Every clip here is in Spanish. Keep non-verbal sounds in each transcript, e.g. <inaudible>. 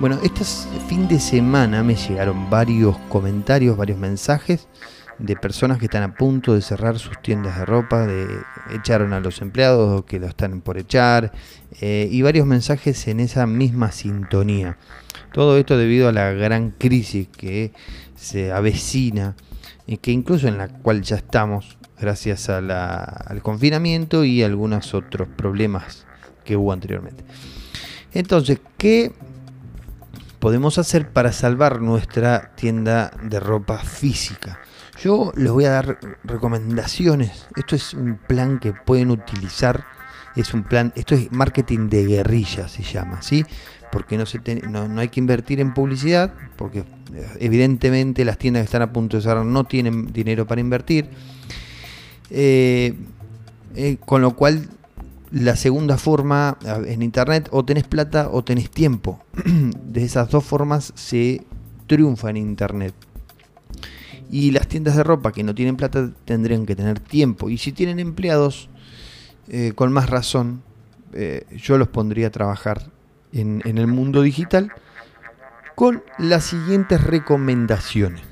Bueno, este fin de semana me llegaron varios comentarios, varios mensajes de personas que están a punto de cerrar sus tiendas de ropa, de echaron a los empleados o que lo están por echar, eh, y varios mensajes en esa misma sintonía. Todo esto debido a la gran crisis que se avecina, y que incluso en la cual ya estamos, gracias al confinamiento y algunos otros problemas que hubo anteriormente. Entonces, ¿qué podemos hacer para salvar nuestra tienda de ropa física? Yo les voy a dar recomendaciones. Esto es un plan que pueden utilizar. Es un plan, esto es marketing de guerrilla, se llama, ¿sí? Porque no, se no, hay que invertir en publicidad, porque eh, evidentemente las tiendas que están a punto de cerrar no tienen dinero para invertir. Eh, eh, con lo cual, la segunda forma en internet, o tenés plata o tenés tiempo. <clears throat> De esas dos formas se triunfa en internet. Y las tiendas de ropa que no tienen plata tendrían que tener tiempo. Y si tienen empleados, eh, con más razón, eh, yo los pondría a trabajar en, en el mundo digital con las siguientes recomendaciones.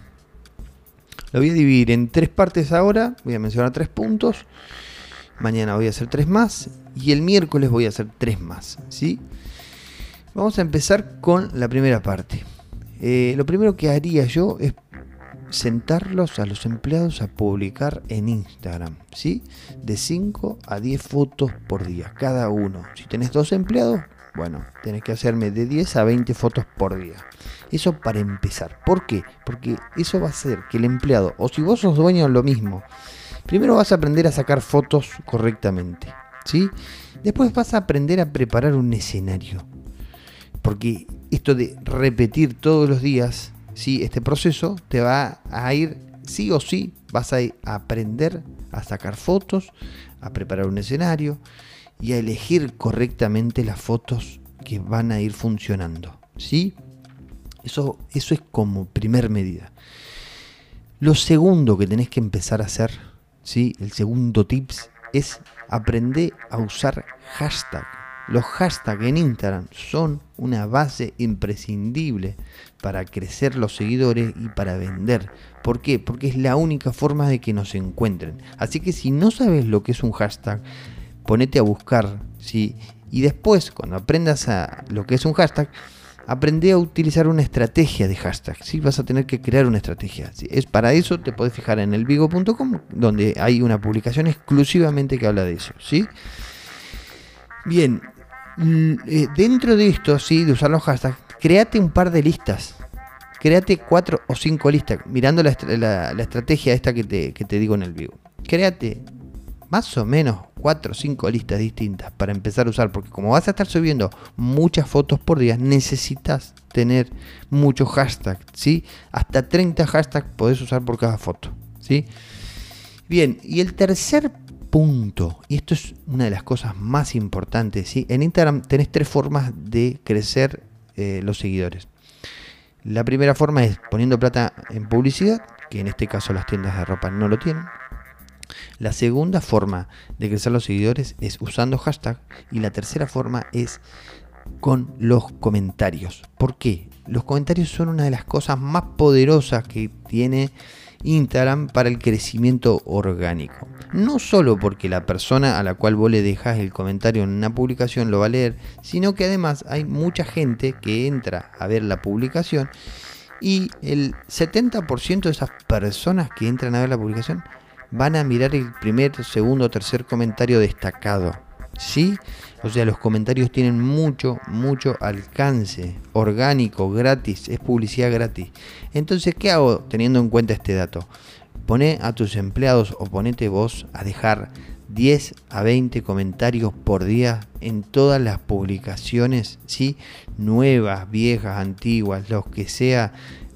Lo voy a dividir en tres partes ahora. Voy a mencionar tres puntos. Mañana voy a hacer tres más. Y el miércoles voy a hacer tres más. ¿sí? Vamos a empezar con la primera parte. Eh, lo primero que haría yo es sentarlos a los empleados a publicar en Instagram, ¿sí? De 5 a 10 fotos por día, cada uno. Si tenés dos empleados, bueno, tenés que hacerme de 10 a 20 fotos por día. Eso para empezar. ¿Por qué? Porque eso va a hacer que el empleado, o si vos sos dueño, lo mismo. Primero vas a aprender a sacar fotos correctamente, ¿sí? Después vas a aprender a preparar un escenario. Porque esto de repetir todos los días ¿sí? este proceso te va a ir, sí o sí, vas a, aprender a sacar fotos, a preparar un escenario y a elegir correctamente las fotos que van a ir funcionando. ¿sí? Eso, eso es como primer medida. Lo segundo que tenés que empezar a hacer, ¿sí? el segundo tips, es aprender a usar hashtag. Los hashtags en Instagram son una base imprescindible para crecer los seguidores y para vender. ¿Por qué? Porque es la única forma de que nos encuentren. Así que si no sabes lo que es un hashtag, ponete a buscar, ¿sí? Y después, cuando aprendas a lo que es un hashtag, aprende a utilizar una estrategia de hashtag. ¿sí? Vas a tener que crear una estrategia. Es para eso te puedes fijar en el vigo.com, donde hay una publicación exclusivamente que habla de eso. ¿sí? Bien, eh, dentro de esto, sí, de usar los hashtags, créate un par de listas. Créate cuatro o cinco listas, mirando la, estrategia esta que te, que te, digo en el vivo. Créate más o menos cuatro o cinco listas distintas para empezar a usar, porque como vas a estar subiendo muchas fotos por día, necesitas tener muchos hashtags, ¿sí? Hasta 30 hashtags podés usar por cada foto, ¿sí? Bien, y el tercer punto, y esto es una de las cosas más importantes, ¿sí? En Instagram tenés tres formas de crecer eh, los seguidores. La primera forma es poniendo plata en publicidad, que en este caso las tiendas de ropa no lo tienen. La segunda forma de crecer los seguidores es usando hashtag y la tercera forma es con los comentarios. ¿Por qué? Los comentarios son una de las cosas más poderosas que tiene Instagram para el crecimiento orgánico. No solo porque la persona a la cual vos le dejas el comentario en una publicación lo va a leer, sino que además hay mucha gente que entra a ver la publicación y el 70% de esas personas que entran a ver la publicación van a mirar el primer, segundo tercer comentario destacado. ¿Sí? O sea, los comentarios tienen mucho, mucho alcance, orgánico, gratis, es publicidad gratis. Entonces, ¿qué hago teniendo en cuenta este dato? Pone a tus empleados o ponete vos a dejar 10 a 20 comentarios por día en todas las publicaciones, ¿sí? nuevas, viejas, antiguas, los que sea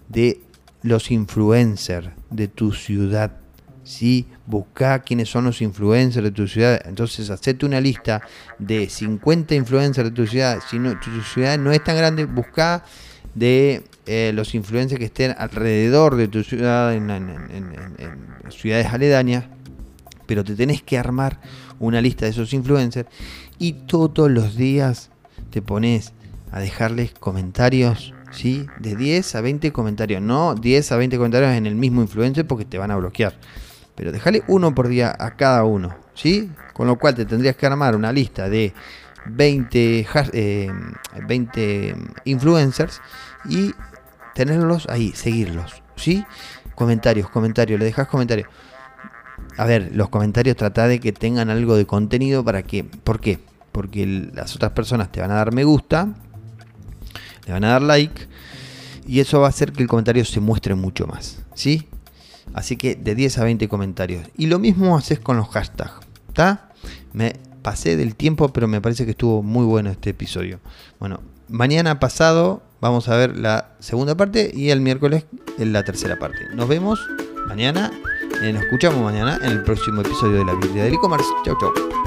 de los influencers de tu ciudad ¿sí? Busca quiénes son los influencers de tu ciudad. Entonces, hacete una lista de 50 influencers de tu ciudad. Si no, tu ciudad no es tan grande, busca de eh, los influencers que estén alrededor de tu ciudad, en, ciudades aledañas. Pero te tenés que armar una lista de esos influencers y todos los días te pones a dejarles comentarios, ¿sí? De 10 a 20 comentarios, no 10 a 20 comentarios en el mismo influencer porque te van a bloquear. Pero déjale uno por día a cada uno, ¿sí? Con lo cual te tendrías que armar una lista de 20, 20 eh, influencers y tenerlos ahí, seguirlos, ¿sí? Comentarios, comentarios, le dejas comentarios. A ver, los comentarios trata de que tengan algo de contenido para que, ¿por qué? Porque las otras personas te van a dar me gusta, le van a dar like y eso va a hacer que el comentario se muestre mucho más, ¿sí? Así que de 10 a 20 comentarios. Y lo mismo haces con los hashtags, ¿está? Me pasé del tiempo, pero me parece que estuvo muy bueno este episodio. Bueno, mañana pasado vamos a ver la segunda parte y el miércoles la tercera parte. Nos vemos mañana, eh, nos escuchamos mañana en el próximo episodio de la Biblia del e-commerce. Chau, chau.